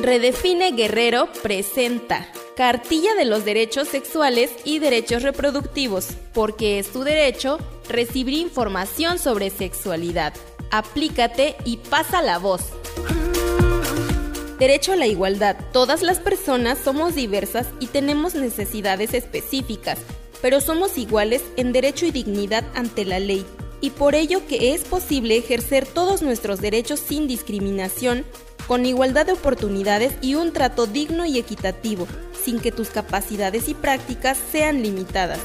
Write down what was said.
Redefine Guerrero presenta Cartilla de los Derechos Sexuales y Derechos Reproductivos, porque es tu derecho recibir información sobre sexualidad. Aplícate y pasa la voz. Derecho a la igualdad. Todas las personas somos diversas y tenemos necesidades específicas, pero somos iguales en derecho y dignidad ante la ley y por ello que es posible ejercer todos nuestros derechos sin discriminación con igualdad de oportunidades y un trato digno y equitativo, sin que tus capacidades y prácticas sean limitadas.